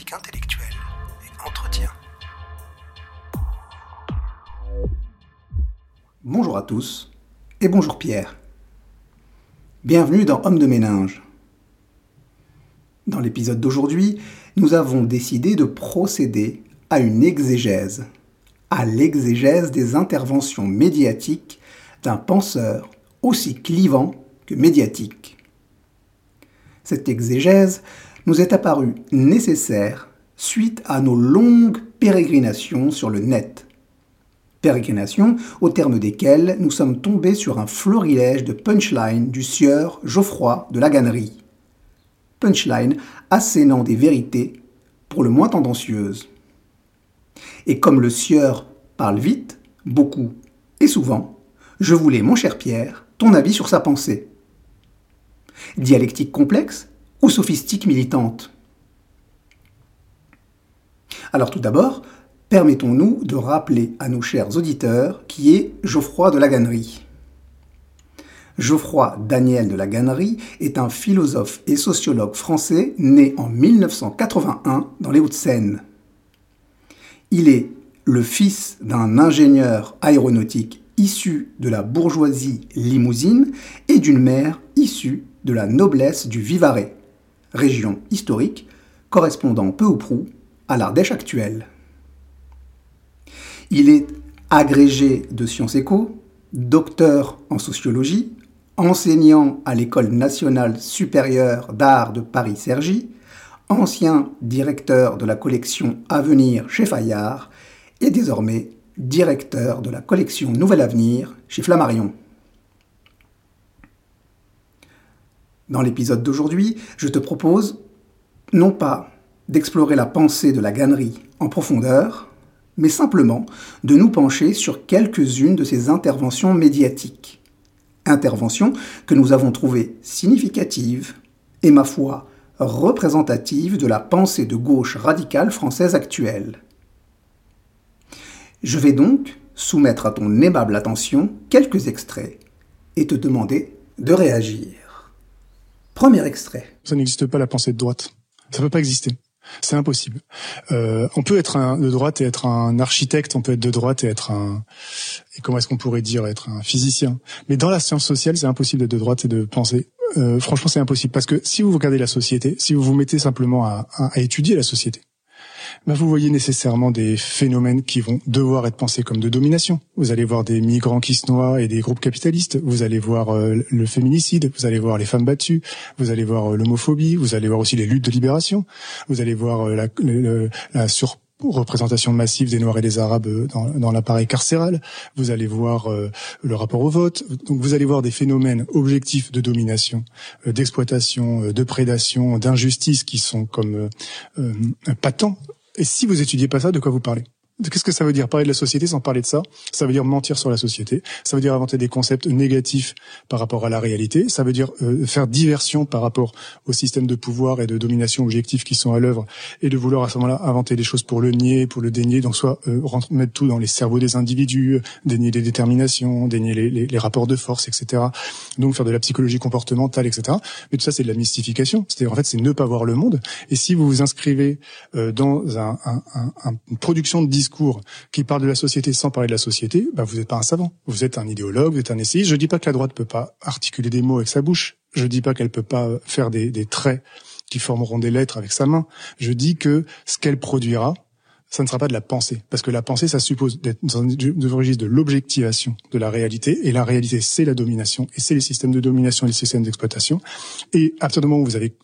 et entretien. Bonjour à tous et bonjour Pierre. Bienvenue dans Homme de méninge. Dans l'épisode d'aujourd'hui, nous avons décidé de procéder à une exégèse, à l'exégèse des interventions médiatiques d'un penseur aussi clivant que médiatique. Cette exégèse nous est apparue nécessaire suite à nos longues pérégrinations sur le net. Pérégrinations au terme desquelles nous sommes tombés sur un florilège de punchlines du sieur Geoffroy de la Gannerie. Punchline assénant des vérités pour le moins tendancieuses. Et comme le sieur parle vite, beaucoup et souvent, je voulais, mon cher Pierre, ton avis sur sa pensée. Dialectique complexe ou sophistique militante Alors tout d'abord, permettons-nous de rappeler à nos chers auditeurs qui est Geoffroy de la Gannerie. Geoffroy Daniel de la Gannerie est un philosophe et sociologue français né en 1981 dans les Hauts-de-Seine. Il est le fils d'un ingénieur aéronautique issu de la bourgeoisie limousine et d'une mère issue de la noblesse du Vivarais, région historique correspondant peu ou prou à l'Ardèche actuelle. Il est agrégé de sciences éco, docteur en sociologie, enseignant à l'École nationale supérieure d'art de Paris-Cergy, ancien directeur de la collection Avenir chez Fayard et désormais directeur de la collection Nouvel Avenir chez Flammarion. Dans l'épisode d'aujourd'hui, je te propose non pas d'explorer la pensée de la gannerie en profondeur, mais simplement de nous pencher sur quelques-unes de ses interventions médiatiques. Interventions que nous avons trouvées significatives et, ma foi, représentatives de la pensée de gauche radicale française actuelle. Je vais donc soumettre à ton aimable attention quelques extraits et te demander de réagir. Premier extrait. Ça n'existe pas la pensée de droite. Ça peut pas exister. C'est impossible. Euh, on peut être un, de droite et être un architecte, on peut être de droite et être un et comment est-ce qu'on pourrait dire être un physicien. Mais dans la science sociale, c'est impossible d'être de droite et de penser. Euh, franchement, c'est impossible parce que si vous regardez la société, si vous vous mettez simplement à, à étudier la société, vous voyez nécessairement des phénomènes qui vont devoir être pensés comme de domination. Vous allez voir des migrants qui se noient et des groupes capitalistes. Vous allez voir euh, le féminicide. Vous allez voir les femmes battues. Vous allez voir euh, l'homophobie. Vous allez voir aussi les luttes de libération. Vous allez voir euh, la, la surreprésentation massive des Noirs et des Arabes dans, dans l'appareil carcéral. Vous allez voir le rapport au vote. Donc vous allez voir des phénomènes objectifs de domination, d'exploitation, de prédation, d'injustice qui sont comme patents et si vous étudiez pas ça, de quoi vous parlez? Qu'est-ce que ça veut dire parler de la société sans parler de ça? Ça veut dire mentir sur la société. Ça veut dire inventer des concepts négatifs par rapport à la réalité. Ça veut dire euh, faire diversion par rapport au système de pouvoir et de domination objectif qui sont à l'œuvre et de vouloir à ce moment-là inventer des choses pour le nier, pour le dénier. Donc soit euh, mettre tout dans les cerveaux des individus, dénier les déterminations, dénier les, les, les, rapports de force, etc. Donc faire de la psychologie comportementale, etc. Mais tout ça c'est de la mystification. C'est-à-dire en fait c'est ne pas voir le monde. Et si vous vous inscrivez euh, dans un, un, un, une production de discours qui parle de la société sans parler de la société, bah vous n'êtes pas un savant. Vous êtes un idéologue, vous êtes un essayiste. Je dis pas que la droite peut pas articuler des mots avec sa bouche. Je dis pas qu'elle peut pas faire des, des traits qui formeront des lettres avec sa main. Je dis que ce qu'elle produira, ça ne sera pas de la pensée. Parce que la pensée, ça suppose d'être dans un registre de l'objectivation de la réalité. Et la réalité, c'est la domination. Et c'est les systèmes de domination et les systèmes d'exploitation. Et à partir du moment où vous avez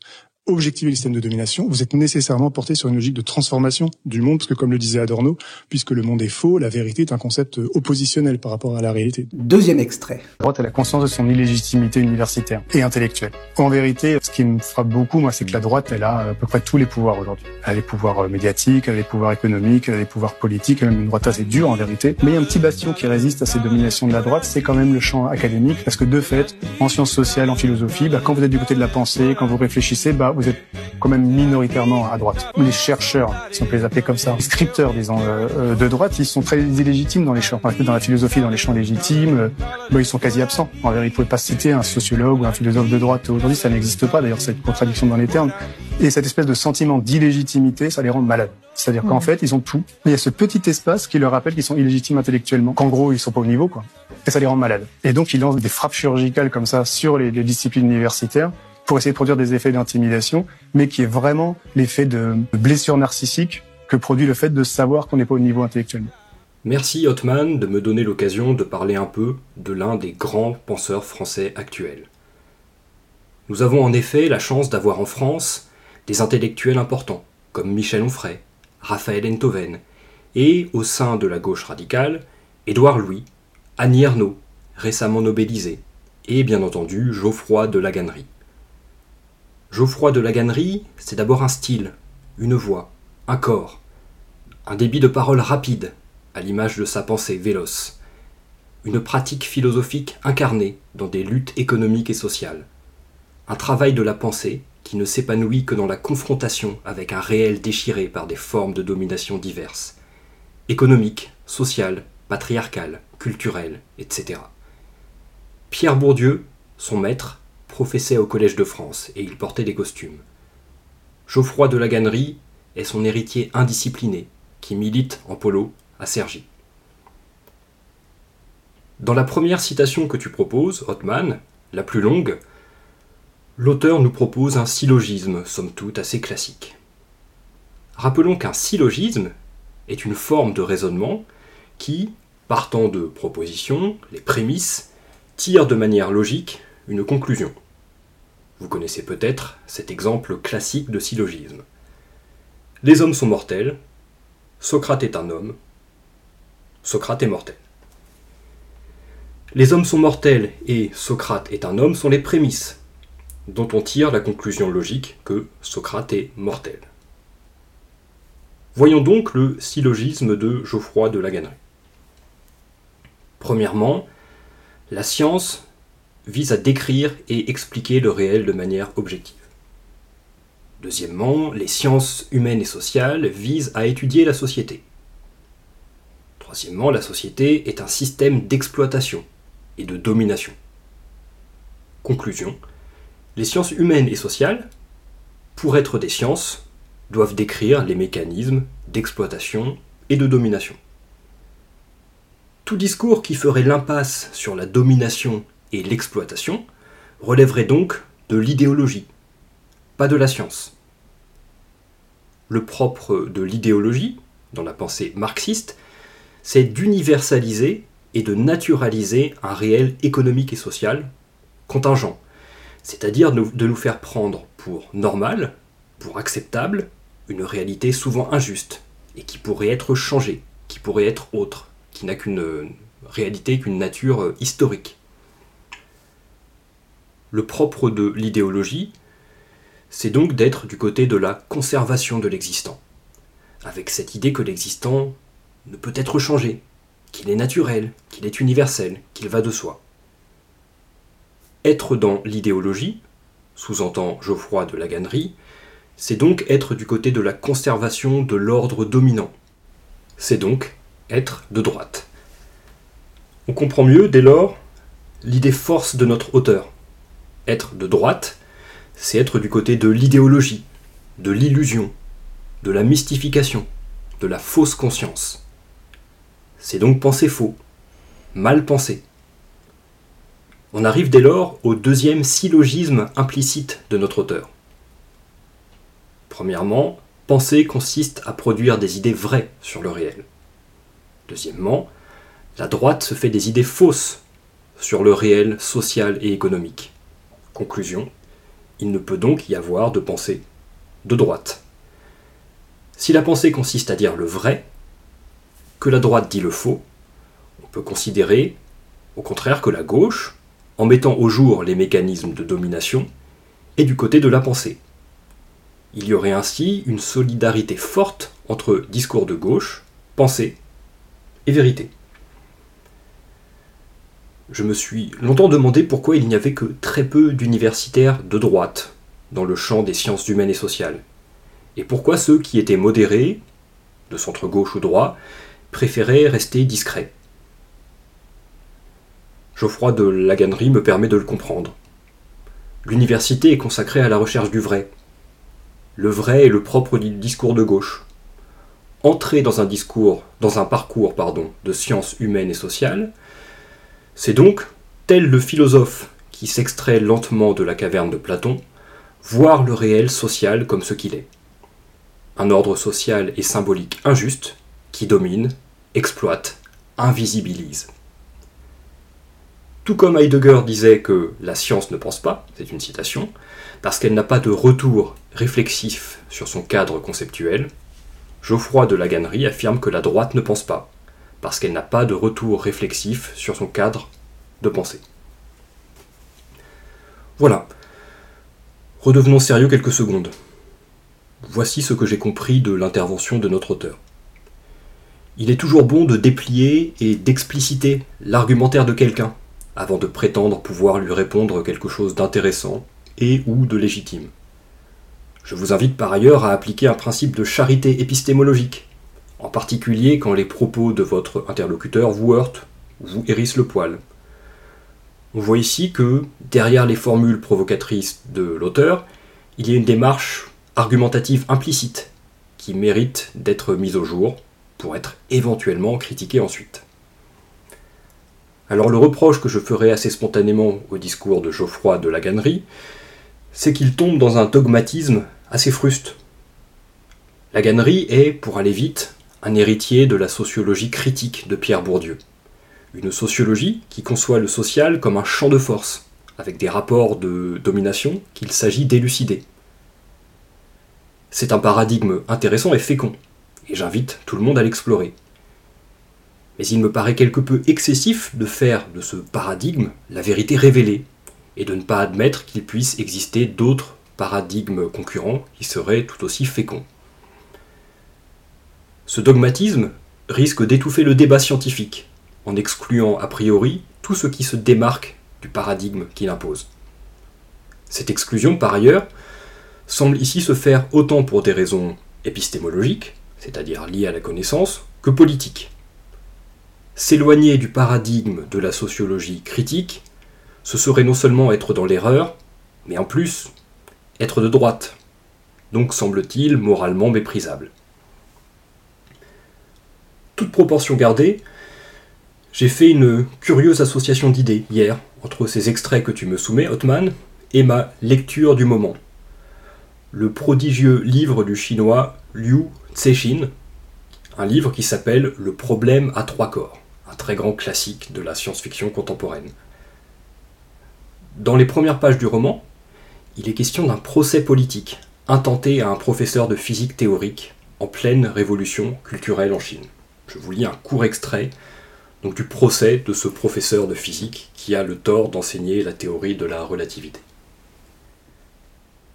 objectiver le système de domination, vous êtes nécessairement porté sur une logique de transformation du monde, parce que comme le disait Adorno, puisque le monde est faux, la vérité est un concept oppositionnel par rapport à la réalité. Deuxième extrait. La droite a la conscience de son illégitimité universitaire et intellectuelle. En vérité, ce qui me frappe beaucoup, moi, c'est que la droite, elle a à peu près tous les pouvoirs aujourd'hui. Elle a les pouvoirs euh, médiatiques, elle a les pouvoirs économiques, elle a les pouvoirs politiques, elle a même une droite assez dure en vérité. Mais il y a un petit bastion qui résiste à ces dominations de la droite, c'est quand même le champ académique, parce que de fait, en sciences sociales, en philosophie, bah, quand vous êtes du côté de la pensée, quand vous réfléchissez, bah, vous êtes quand même minoritairement à droite. Les chercheurs, si on peut les appeler comme ça, les scripteurs, disons, euh, euh, de droite, ils sont très illégitimes dans les champs, dans la philosophie, dans les champs légitimes. Euh, bah, ils sont quasi absents. En vérité, vous pouvez pas citer un sociologue ou un philosophe de droite. Aujourd'hui, ça n'existe pas. D'ailleurs, cette contradiction dans les termes. Et cette espèce de sentiment d'illégitimité, ça les rend malades. C'est-à-dire qu'en mmh. fait, ils ont tout. Il y a ce petit espace qui leur rappelle qu'ils sont illégitimes intellectuellement, qu'en gros, ils sont pas au niveau, quoi. Et ça les rend malades. Et donc, ils lancent des frappes chirurgicales comme ça sur les, les disciplines universitaires pour essayer de produire des effets d'intimidation, mais qui est vraiment l'effet de blessure narcissique que produit le fait de savoir qu'on n'est pas au niveau intellectuellement. Merci Hotman de me donner l'occasion de parler un peu de l'un des grands penseurs français actuels. Nous avons en effet la chance d'avoir en France des intellectuels importants, comme Michel Onfray, Raphaël Enthoven, et au sein de la gauche radicale, Édouard Louis, Annie Ernaux, récemment nobélisé, et bien entendu Geoffroy de Laganerie. Geoffroy de Laganerie, c'est d'abord un style, une voix, un corps, un débit de parole rapide, à l'image de sa pensée véloce, une pratique philosophique incarnée dans des luttes économiques et sociales, un travail de la pensée qui ne s'épanouit que dans la confrontation avec un réel déchiré par des formes de domination diverses, économiques, sociales, patriarcales, culturelles, etc. Pierre Bourdieu, son maître, professait au Collège de France et il portait des costumes. Geoffroy de la Gannerie est son héritier indiscipliné qui milite en polo à Cergy. Dans la première citation que tu proposes, Hotman, la plus longue, l'auteur nous propose un syllogisme, somme toute assez classique. Rappelons qu'un syllogisme est une forme de raisonnement qui, partant de propositions, les prémices, tire de manière logique une conclusion. Vous connaissez peut-être cet exemple classique de syllogisme. Les hommes sont mortels, Socrate est un homme, Socrate est mortel. Les hommes sont mortels et Socrate est un homme sont les prémices dont on tire la conclusion logique que Socrate est mortel. Voyons donc le syllogisme de Geoffroy de Laganerie. Premièrement, la science vise à décrire et expliquer le réel de manière objective. Deuxièmement, les sciences humaines et sociales visent à étudier la société. Troisièmement, la société est un système d'exploitation et de domination. Conclusion, les sciences humaines et sociales, pour être des sciences, doivent décrire les mécanismes d'exploitation et de domination. Tout discours qui ferait l'impasse sur la domination et l'exploitation relèverait donc de l'idéologie, pas de la science. Le propre de l'idéologie, dans la pensée marxiste, c'est d'universaliser et de naturaliser un réel économique et social contingent, c'est-à-dire de nous faire prendre pour normal, pour acceptable, une réalité souvent injuste, et qui pourrait être changée, qui pourrait être autre, qui n'a qu'une réalité, qu'une nature historique le propre de l'idéologie, c'est donc d'être du côté de la conservation de l'existant, avec cette idée que l'existant ne peut être changé, qu'il est naturel, qu'il est universel, qu'il va de soi. Être dans l'idéologie, sous-entend Geoffroy de Laganerie, c'est donc être du côté de la conservation de l'ordre dominant. C'est donc être de droite. On comprend mieux, dès lors, l'idée force de notre auteur, être de droite, c'est être du côté de l'idéologie, de l'illusion, de la mystification, de la fausse conscience. C'est donc penser faux, mal penser. On arrive dès lors au deuxième syllogisme implicite de notre auteur. Premièrement, penser consiste à produire des idées vraies sur le réel. Deuxièmement, la droite se fait des idées fausses sur le réel social et économique. Conclusion, il ne peut donc y avoir de pensée de droite. Si la pensée consiste à dire le vrai, que la droite dit le faux, on peut considérer au contraire que la gauche, en mettant au jour les mécanismes de domination, est du côté de la pensée. Il y aurait ainsi une solidarité forte entre discours de gauche, pensée et vérité je me suis longtemps demandé pourquoi il n'y avait que très peu d'universitaires de droite dans le champ des sciences humaines et sociales Et pourquoi ceux qui étaient modérés, de centre gauche ou droit, préféraient rester discrets? Geoffroy de Laganerie me permet de le comprendre. L'université est consacrée à la recherche du vrai. Le vrai est le propre du discours de gauche. Entrer dans un discours, dans un parcours, pardon, de sciences humaines et sociales, c'est donc, tel le philosophe qui s'extrait lentement de la caverne de Platon, voir le réel social comme ce qu'il est. Un ordre social et symbolique injuste qui domine, exploite, invisibilise. Tout comme Heidegger disait que la science ne pense pas, c'est une citation, parce qu'elle n'a pas de retour réflexif sur son cadre conceptuel, Geoffroy de Laganerie affirme que la droite ne pense pas, parce qu'elle n'a pas de retour réflexif sur son cadre de pensée. Voilà. Redevenons sérieux quelques secondes. Voici ce que j'ai compris de l'intervention de notre auteur. Il est toujours bon de déplier et d'expliciter l'argumentaire de quelqu'un, avant de prétendre pouvoir lui répondre quelque chose d'intéressant et ou de légitime. Je vous invite par ailleurs à appliquer un principe de charité épistémologique, en particulier quand les propos de votre interlocuteur vous heurtent ou vous hérissent le poil. On voit ici que, derrière les formules provocatrices de l'auteur, il y a une démarche argumentative implicite qui mérite d'être mise au jour pour être éventuellement critiquée ensuite. Alors le reproche que je ferai assez spontanément au discours de Geoffroy de la Gannerie, c'est qu'il tombe dans un dogmatisme assez fruste. La Gannerie est, pour aller vite, un héritier de la sociologie critique de Pierre Bourdieu. Une sociologie qui conçoit le social comme un champ de force, avec des rapports de domination qu'il s'agit d'élucider. C'est un paradigme intéressant et fécond, et j'invite tout le monde à l'explorer mais il me paraît quelque peu excessif de faire de ce paradigme la vérité révélée, et de ne pas admettre qu'il puisse exister d'autres paradigmes concurrents qui seraient tout aussi féconds. Ce dogmatisme risque d'étouffer le débat scientifique, en excluant a priori tout ce qui se démarque du paradigme qu'il impose. Cette exclusion, par ailleurs, semble ici se faire autant pour des raisons épistémologiques, c'est-à-dire liées à la connaissance, que politiques. S'éloigner du paradigme de la sociologie critique, ce serait non seulement être dans l'erreur, mais en plus être de droite, donc semble-t-il moralement méprisable. Toute proportion gardée, j'ai fait une curieuse association d'idées hier entre ces extraits que tu me soumets, Hotman, et ma lecture du moment. Le prodigieux livre du chinois Liu Cixin, un livre qui s'appelle Le problème à trois corps un très grand classique de la science-fiction contemporaine. Dans les premières pages du roman, il est question d'un procès politique intenté à un professeur de physique théorique en pleine révolution culturelle en Chine. Je vous lis un court extrait donc, du procès de ce professeur de physique qui a le tort d'enseigner la théorie de la relativité.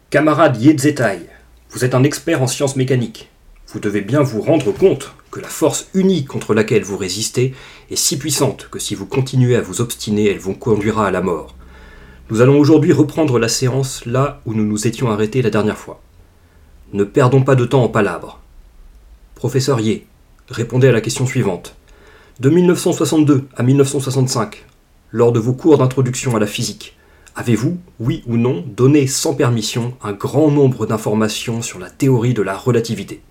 Camarade Yezetai, vous êtes un expert en sciences mécaniques. Vous devez bien vous rendre compte que la force unie contre laquelle vous résistez est si puissante que si vous continuez à vous obstiner, elle vous conduira à la mort. Nous allons aujourd'hui reprendre la séance là où nous nous étions arrêtés la dernière fois. Ne perdons pas de temps en palabres. Professeur Yé, répondez à la question suivante. De 1962 à 1965, lors de vos cours d'introduction à la physique, avez-vous, oui ou non, donné sans permission un grand nombre d'informations sur la théorie de la relativité?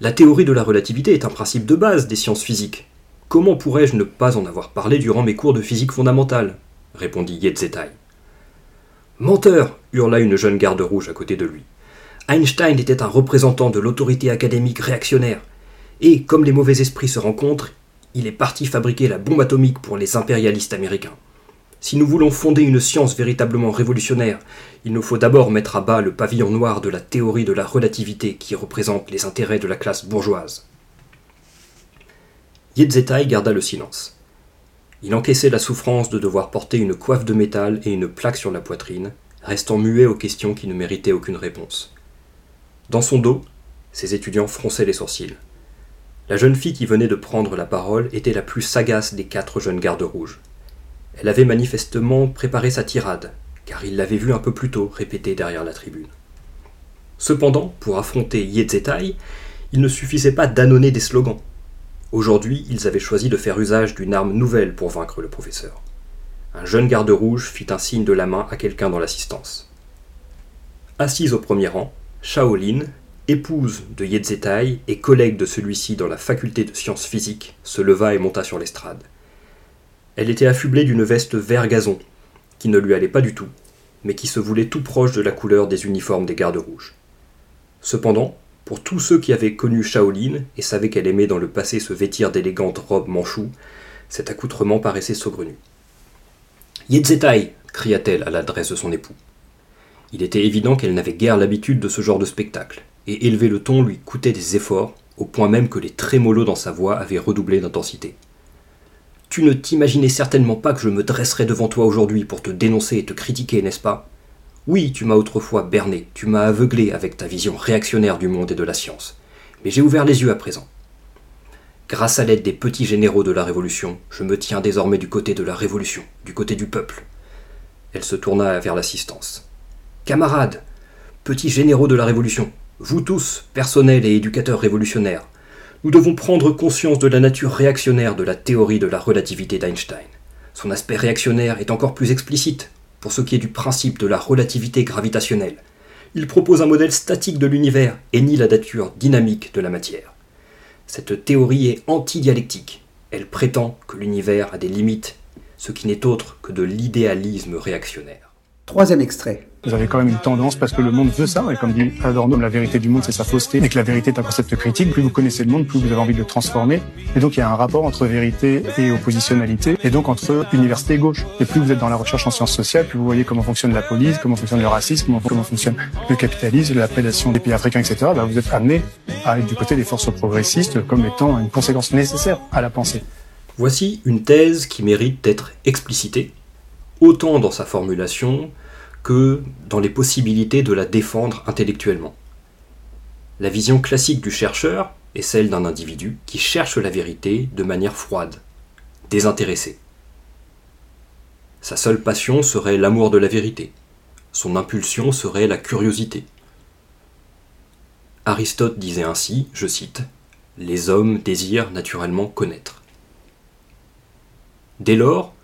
La théorie de la relativité est un principe de base des sciences physiques. Comment pourrais-je ne pas en avoir parlé durant mes cours de physique fondamentale? répondit Yetzetai. Menteur hurla une jeune garde rouge à côté de lui. Einstein était un représentant de l'autorité académique réactionnaire, et comme les mauvais esprits se rencontrent, il est parti fabriquer la bombe atomique pour les impérialistes américains. Si nous voulons fonder une science véritablement révolutionnaire, il nous faut d'abord mettre à bas le pavillon noir de la théorie de la relativité qui représente les intérêts de la classe bourgeoise. Yedzetai garda le silence. Il encaissait la souffrance de devoir porter une coiffe de métal et une plaque sur la poitrine, restant muet aux questions qui ne méritaient aucune réponse. Dans son dos, ses étudiants fronçaient les sourcils. La jeune fille qui venait de prendre la parole était la plus sagace des quatre jeunes gardes rouges. Elle avait manifestement préparé sa tirade, car il l'avait vu un peu plus tôt répéter derrière la tribune. Cependant, pour affronter Yetzetai, il ne suffisait pas d'annoncer des slogans. Aujourd'hui, ils avaient choisi de faire usage d'une arme nouvelle pour vaincre le professeur. Un jeune garde rouge fit un signe de la main à quelqu'un dans l'assistance. Assise au premier rang, Shaolin, épouse de Yetzetai et collègue de celui-ci dans la faculté de sciences physiques, se leva et monta sur l'estrade. Elle était affublée d'une veste vert gazon, qui ne lui allait pas du tout, mais qui se voulait tout proche de la couleur des uniformes des gardes rouges. Cependant, pour tous ceux qui avaient connu Shaolin et savaient qu'elle aimait dans le passé se vêtir d'élégantes robes manchoues, cet accoutrement paraissait saugrenu. Yetzetai cria-t-elle à l'adresse de son époux. Il était évident qu'elle n'avait guère l'habitude de ce genre de spectacle, et élever le ton lui coûtait des efforts, au point même que les trémolos dans sa voix avaient redoublé d'intensité. Tu ne t'imaginais certainement pas que je me dresserais devant toi aujourd'hui pour te dénoncer et te critiquer, n'est-ce pas? Oui, tu m'as autrefois berné, tu m'as aveuglé avec ta vision réactionnaire du monde et de la science. Mais j'ai ouvert les yeux à présent. Grâce à l'aide des petits généraux de la Révolution, je me tiens désormais du côté de la Révolution, du côté du peuple. Elle se tourna vers l'assistance. Camarades, petits généraux de la Révolution, vous tous, personnels et éducateurs révolutionnaires, nous devons prendre conscience de la nature réactionnaire de la théorie de la relativité d'Einstein. Son aspect réactionnaire est encore plus explicite pour ce qui est du principe de la relativité gravitationnelle. Il propose un modèle statique de l'univers et nie la nature dynamique de la matière. Cette théorie est anti-dialectique. Elle prétend que l'univers a des limites, ce qui n'est autre que de l'idéalisme réactionnaire. Troisième extrait. Vous avez quand même une tendance parce que le monde veut ça, et comme dit Adorno, la vérité du monde c'est sa fausseté, et que la vérité est un concept critique. Plus vous connaissez le monde, plus vous avez envie de le transformer. Et donc il y a un rapport entre vérité et oppositionnalité, et donc entre université et gauche. Et plus vous êtes dans la recherche en sciences sociales, plus vous voyez comment fonctionne la police, comment fonctionne le racisme, comment, fonctionne le capitalisme, la prédation des pays africains, etc. Bah, vous êtes amené à être du côté des forces progressistes comme étant une conséquence nécessaire à la pensée. Voici une thèse qui mérite d'être explicitée, autant dans sa formulation dans les possibilités de la défendre intellectuellement. La vision classique du chercheur est celle d'un individu qui cherche la vérité de manière froide, désintéressée. Sa seule passion serait l'amour de la vérité, son impulsion serait la curiosité. Aristote disait ainsi, je cite, Les hommes désirent naturellement connaître. Dès lors,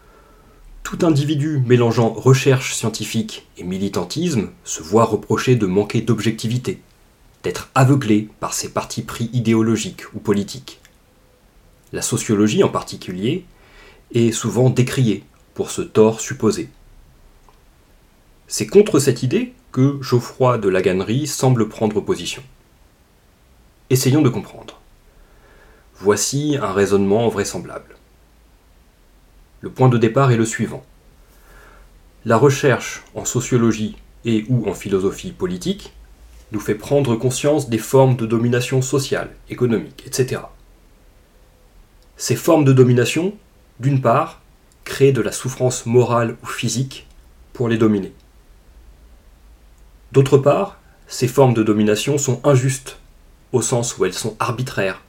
tout individu mélangeant recherche scientifique et militantisme se voit reprocher de manquer d'objectivité, d'être aveuglé par ses partis pris idéologiques ou politiques. La sociologie en particulier est souvent décriée pour ce tort supposé. C'est contre cette idée que Geoffroy de Laganerie semble prendre position. Essayons de comprendre. Voici un raisonnement vraisemblable. Le point de départ est le suivant. La recherche en sociologie et ou en philosophie politique nous fait prendre conscience des formes de domination sociale, économique, etc. Ces formes de domination, d'une part, créent de la souffrance morale ou physique pour les dominer. D'autre part, ces formes de domination sont injustes, au sens où elles sont arbitraires,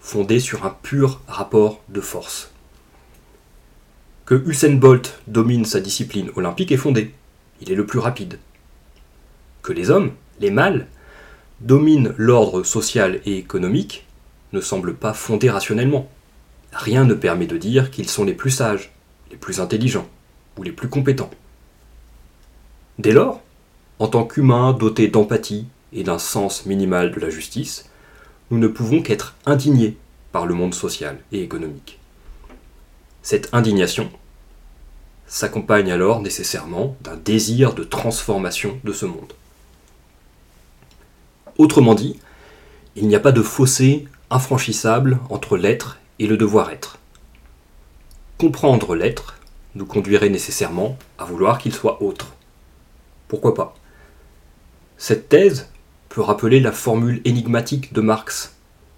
fondées sur un pur rapport de force que Usain Bolt domine sa discipline olympique est fondé. Il est le plus rapide. Que les hommes, les mâles, dominent l'ordre social et économique ne semble pas fondé rationnellement. Rien ne permet de dire qu'ils sont les plus sages, les plus intelligents ou les plus compétents. Dès lors, en tant qu'humains dotés d'empathie et d'un sens minimal de la justice, nous ne pouvons qu'être indignés par le monde social et économique. Cette indignation s'accompagne alors nécessairement d'un désir de transformation de ce monde. Autrement dit, il n'y a pas de fossé infranchissable entre l'être et le devoir-être. Comprendre l'être nous conduirait nécessairement à vouloir qu'il soit autre. Pourquoi pas? Cette thèse peut rappeler la formule énigmatique de Marx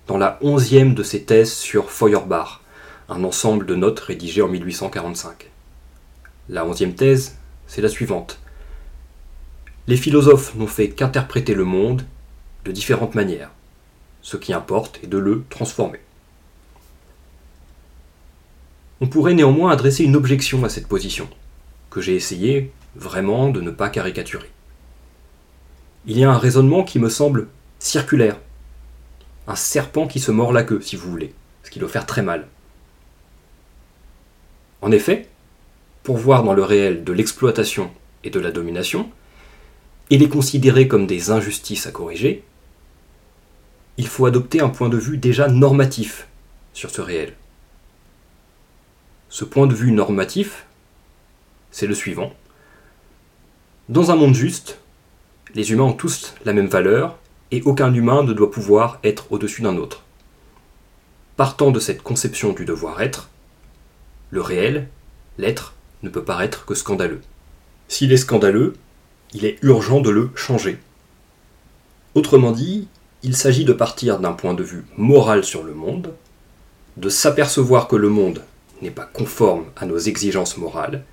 dans la onzième de ses thèses sur Feuerbach, un ensemble de notes rédigées en 1845. La onzième thèse, c'est la suivante. Les philosophes n'ont fait qu'interpréter le monde de différentes manières. Ce qui importe est de le transformer. On pourrait néanmoins adresser une objection à cette position, que j'ai essayé, vraiment de ne pas caricaturer. Il y a un raisonnement qui me semble circulaire, un serpent qui se mord la queue, si vous voulez, ce qui doit faire très mal. En effet, pour voir dans le réel de l'exploitation et de la domination, et les considérer comme des injustices à corriger, il faut adopter un point de vue déjà normatif sur ce réel. Ce point de vue normatif, c'est le suivant. Dans un monde juste, les humains ont tous la même valeur et aucun humain ne doit pouvoir être au-dessus d'un autre. Partant de cette conception du devoir-être, le réel, l'être, ne peut paraître que scandaleux. S'il est scandaleux, il est urgent de le changer. Autrement dit, il s'agit de partir d'un point de vue moral sur le monde, de s'apercevoir que le monde n'est pas conforme à nos exigences morales,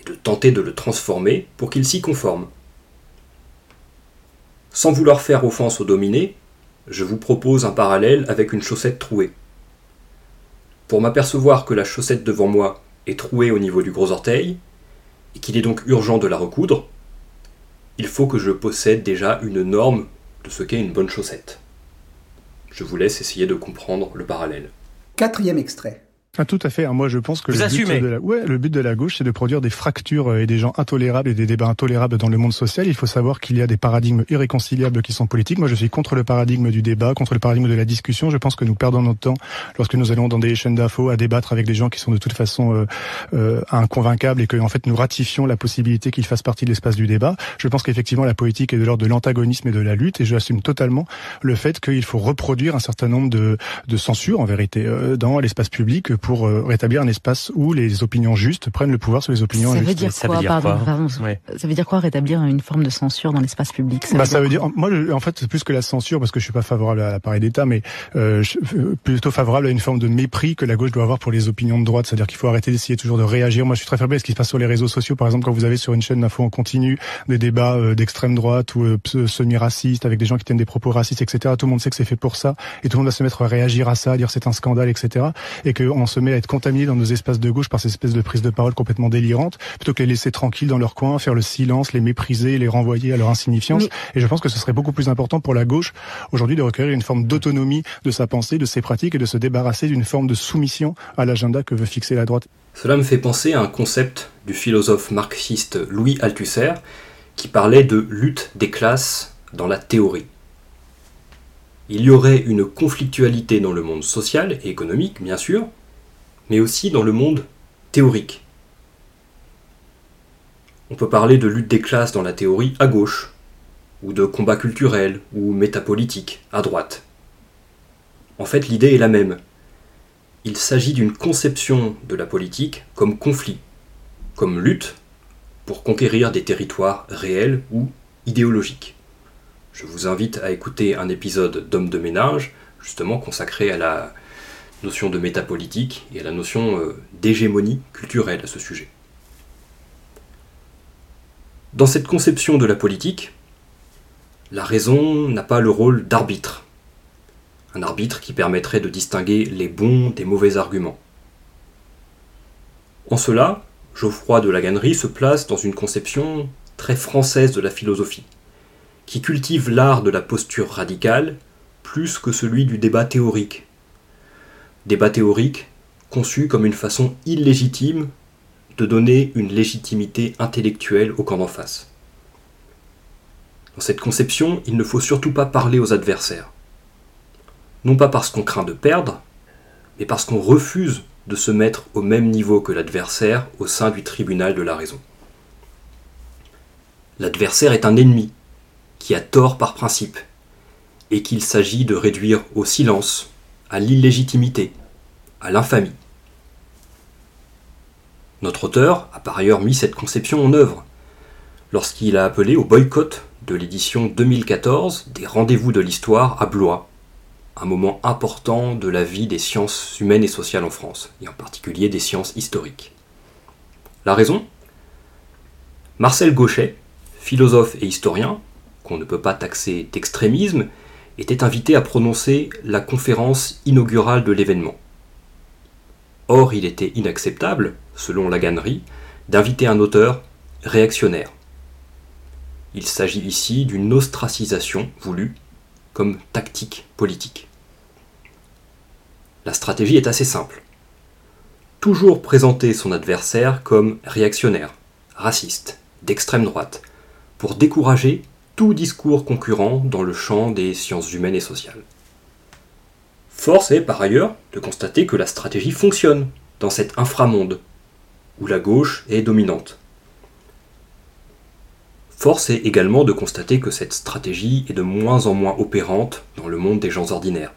et de tenter de le transformer pour qu'il s'y conforme. Sans vouloir faire offense aux dominés, je vous propose un parallèle avec une chaussette trouée. Pour m'apercevoir que la chaussette devant moi est trouée au niveau du gros orteil, et qu'il est donc urgent de la recoudre, il faut que je possède déjà une norme de ce qu'est une bonne chaussette. Je vous laisse essayer de comprendre le parallèle. Quatrième extrait. Ah, tout à fait. Hein. Moi, je pense que Vous le assumez. but, de la... Ouais, le but de la gauche, c'est de produire des fractures euh, et des gens intolérables et des débats intolérables dans le monde social. Il faut savoir qu'il y a des paradigmes irréconciliables qui sont politiques. Moi, je suis contre le paradigme du débat, contre le paradigme de la discussion. Je pense que nous perdons notre temps lorsque nous allons dans des chaînes d'infos à débattre avec des gens qui sont de toute façon euh, euh, inconvaincables et que, en fait, nous ratifions la possibilité qu'ils fassent partie de l'espace du débat. Je pense qu'effectivement, la politique est de l'ordre de l'antagonisme et de la lutte, et je assume totalement le fait qu'il faut reproduire un certain nombre de, de censures, en vérité, euh, dans l'espace public pour euh, rétablir un espace où les opinions justes prennent le pouvoir sur les opinions Ça veut injustes. Ça quoi, veut dire pardon, quoi pardon, Ouais. Ça veut dire quoi rétablir une forme de censure dans l'espace public? Bah, ça veut dire, moi, en fait, c'est plus que la censure, parce que je suis pas favorable à l'appareil d'État, mais euh, je- euh, plutôt favorable à une forme de mépris que la gauche doit avoir pour les opinions de droite. C'est-à-dire qu'il faut arrêter d'essayer toujours de réagir. Moi, je suis très faible à ce qui se passe sur les réseaux sociaux. Par exemple, quand vous avez sur une chaîne d'info en continu des débats euh, d'extrême droite ou euh, semi-racistes avec des gens qui tiennent des propos racistes, etc. Tout le monde sait que c'est fait pour ça, et tout le monde va se mettre à réagir à ça, à dire c'est un scandale, etc. Et qu'on se met à être contaminé dans nos espaces de gauche par ces espèces de prises de parole complètement délirantes, plutôt que les laisser tranquilles dans leur coin, faire le silence, les mépriser, les renvoyer à leur insignifiance. Mais- Et je pense que ce serait beaucoup plus important pour la gauche aujourd'hui de requérir une forme d'autonomie de sa pensée, de ses pratiques et de se débarrasser d'une forme de soumission à l'agenda que veut fixer la droite. Cela me fait penser à un concept du philosophe marxiste Louis Althusser qui parlait de lutte des classes dans la théorie. Il y aurait une conflictualité dans le monde social et économique, bien sûr, mais aussi dans le monde théorique. On peut parler de lutte des classes dans la théorie à gauche, ou de combat culturel ou métapolitique à droite. En fait, l'idée est la même il s'agit d'une conception de la politique comme conflit, comme lutte pour conquérir des territoires réels ou idéologiques. Je vous invite à écouter un épisode d'Homme de ménage, justement consacré à la notion de métapolitique et à la notion euh, d'hégémonie culturelle à ce sujet. Dans cette conception de la politique, la raison n'a pas le rôle d'arbitre un arbitre qui permettrait de distinguer les bons des mauvais arguments. En cela, Geoffroy de Laganerie se place dans une conception très française de la philosophie, qui cultive l'art de la posture radicale plus que celui du débat théorique. Débat théorique conçu comme une façon illégitime de donner une légitimité intellectuelle au camp d'en face. Dans cette conception, il ne faut surtout pas parler aux adversaires non pas parce qu'on craint de perdre, mais parce qu'on refuse de se mettre au même niveau que l'adversaire au sein du tribunal de la raison. L'adversaire est un ennemi, qui a tort par principe, et qu'il s'agit de réduire au silence, à l'illégitimité, à l'infamie. Notre auteur a par ailleurs mis cette conception en œuvre, lorsqu'il a appelé au boycott de l'édition 2014 des Rendez-vous de l'Histoire à Blois, un moment important de la vie des sciences humaines et sociales en France, et en particulier des sciences historiques. La raison? Marcel Gauchet, philosophe et historien, qu'on ne peut pas taxer d'extrémisme, était invité à prononcer la conférence inaugurale de l'événement. Or, il était inacceptable, selon la gannerie, d'inviter un auteur réactionnaire. Il s'agit ici d'une ostracisation voulue comme tactique politique. La stratégie est assez simple. Toujours présenter son adversaire comme réactionnaire, raciste, d'extrême droite, pour décourager tout discours concurrent dans le champ des sciences humaines et sociales. Force est par ailleurs de constater que la stratégie fonctionne dans cet inframonde où la gauche est dominante. Force est également de constater que cette stratégie est de moins en moins opérante dans le monde des gens ordinaires.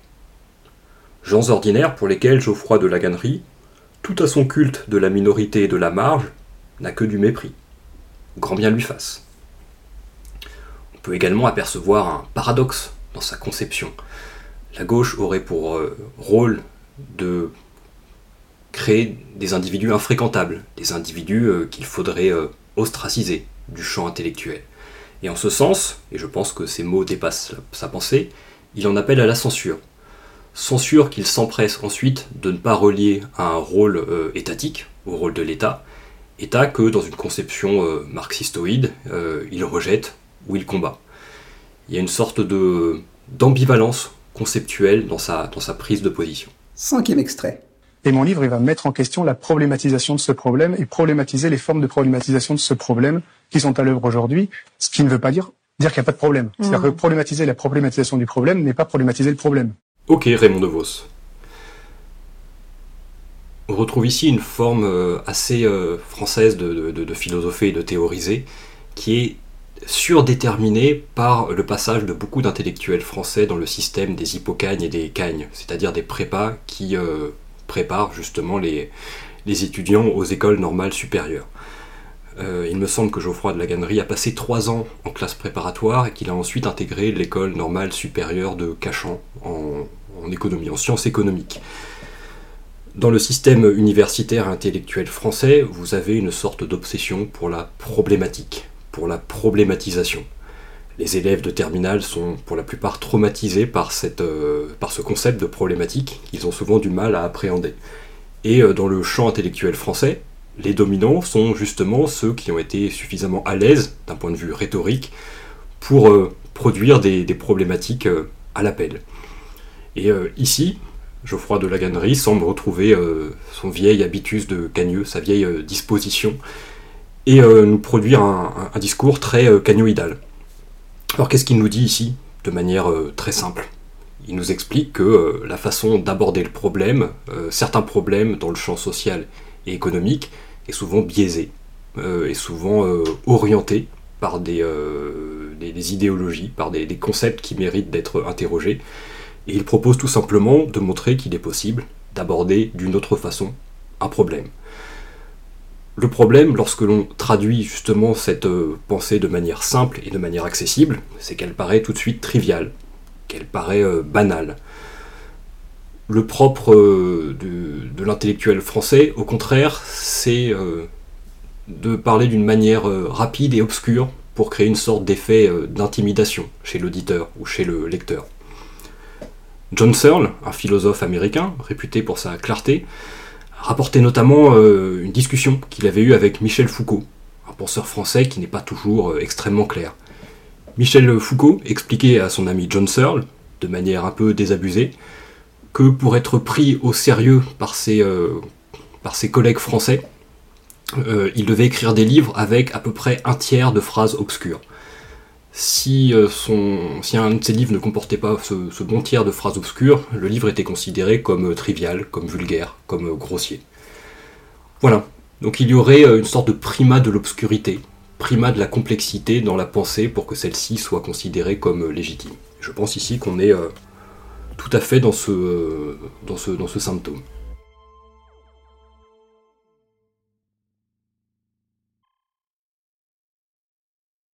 Gens ordinaires pour lesquels Geoffroy de Laganerie, tout à son culte de la minorité et de la marge, n'a que du mépris. Grand bien lui fasse. Peut également apercevoir un paradoxe dans sa conception. La gauche aurait pour euh, rôle de créer des individus infréquentables, des individus euh, qu'il faudrait euh, ostraciser du champ intellectuel. Et en ce sens, et je pense que ces mots dépassent sa pensée, il en appelle à la censure. Censure qu'il s'empresse ensuite de ne pas relier à un rôle étatique, au rôle de l'État, État que dans une conception marxistoïde, il rejette ou il combat. Il y a une sorte de d'ambivalence conceptuelle dans sa, dans sa prise de position. Cinquième extrait. Et mon livre, il va mettre en question la problématisation de ce problème et problématiser les formes de problématisation de ce problème qui sont à l'œuvre aujourd'hui, ce qui ne veut pas dire dire qu'il n'y a pas de problème. C'est-à-dire mmh. que problématiser la problématisation du problème n'est pas problématiser le problème. Ok, Raymond DeVos. On retrouve ici une forme euh, assez euh, française de, de, de philosopher et de théoriser, qui est surdéterminé par le passage de beaucoup d'intellectuels français dans le système des hippocagnes et des cagnes, c'est-à-dire des prépas qui euh, préparent justement les, étudiants aux écoles normales supérieures. Euh, il me semble que Geoffroy de la Gannerie a passé trois ans en classe préparatoire et qu'il a ensuite intégré l'école normale supérieure de Cachan en économie, en sciences économiques. Dans le système universitaire intellectuel français, vous avez une sorte d'obsession pour la problématique, pour la problématisation. Les élèves de terminale sont pour la plupart traumatisés par, euh, ce concept de problématique qu'ils ont souvent du mal à appréhender. Et euh, dans le champ intellectuel français, les dominants sont justement ceux qui ont été suffisamment à l'aise d'un point de vue rhétorique pour euh, produire des, problématiques à l'appel. Et ici, Geoffroy de Laganerie semble retrouver son vieil habitus de cagneux, sa vieille disposition et euh, nous produire un, discours très euh, cagnoïdal. Alors qu'est-ce qu'il nous dit ici, de manière euh, très simple? Il nous explique que la façon d'aborder le problème, certains problèmes dans le champ social et économique, est souvent biaisée, est souvent orientée par des, idéologies, par des concepts qui méritent d'être interrogés. Et il propose tout simplement de montrer qu'il est possible d'aborder d'une autre façon un problème. Le problème, lorsque l'on traduit justement cette euh, pensée de manière simple et de manière accessible, c'est qu'elle paraît tout de suite triviale, qu'elle paraît euh, banale. Le propre euh, de, l'intellectuel français, au contraire, c'est de parler d'une manière rapide et obscure pour créer une sorte d'effet d'intimidation chez l'auditeur ou chez le lecteur. John Searle, un philosophe américain réputé pour sa clarté, rapportait notamment euh, une discussion qu'il avait eue avec Michel Foucault, un penseur français qui n'est pas toujours euh, extrêmement clair. Michel Foucault expliquait à son ami John Searle, de manière un peu désabusée, que pour être pris au sérieux par ses, euh, par ses collègues français, il devait écrire des livres avec à peu près un tiers de phrases obscures. Si, son, si un de ses livres ne comportait pas ce, bon tiers de phrases obscures, le livre était considéré comme trivial, comme vulgaire, comme grossier. Voilà. Donc il y aurait une sorte de primat de l'obscurité, primat de la complexité dans la pensée pour que celle-ci soit considérée comme légitime. Je pense ici qu'on est tout à fait dans ce symptôme.